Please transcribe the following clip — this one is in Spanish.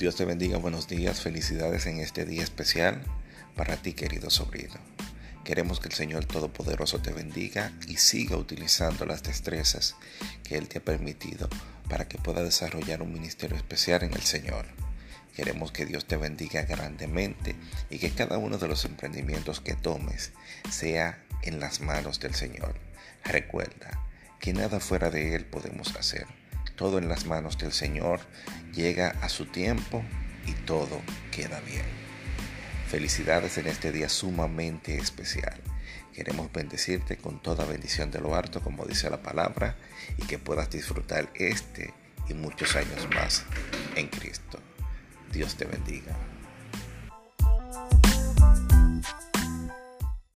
Dios te bendiga, buenos días, felicidades en este día especial para ti querido sobrino. Queremos que el Señor Todopoderoso te bendiga y siga utilizando las destrezas que Él te ha permitido para que pueda desarrollar un ministerio especial en el Señor. Queremos que Dios te bendiga grandemente y que cada uno de los emprendimientos que tomes sea en las manos del Señor. Recuerda que nada fuera de Él podemos hacer todo en las manos del Señor, llega a su tiempo y todo queda bien. Felicidades en este día sumamente especial. Queremos bendecirte con toda bendición de lo harto, como dice la palabra, y que puedas disfrutar este y muchos años más en Cristo. Dios te bendiga.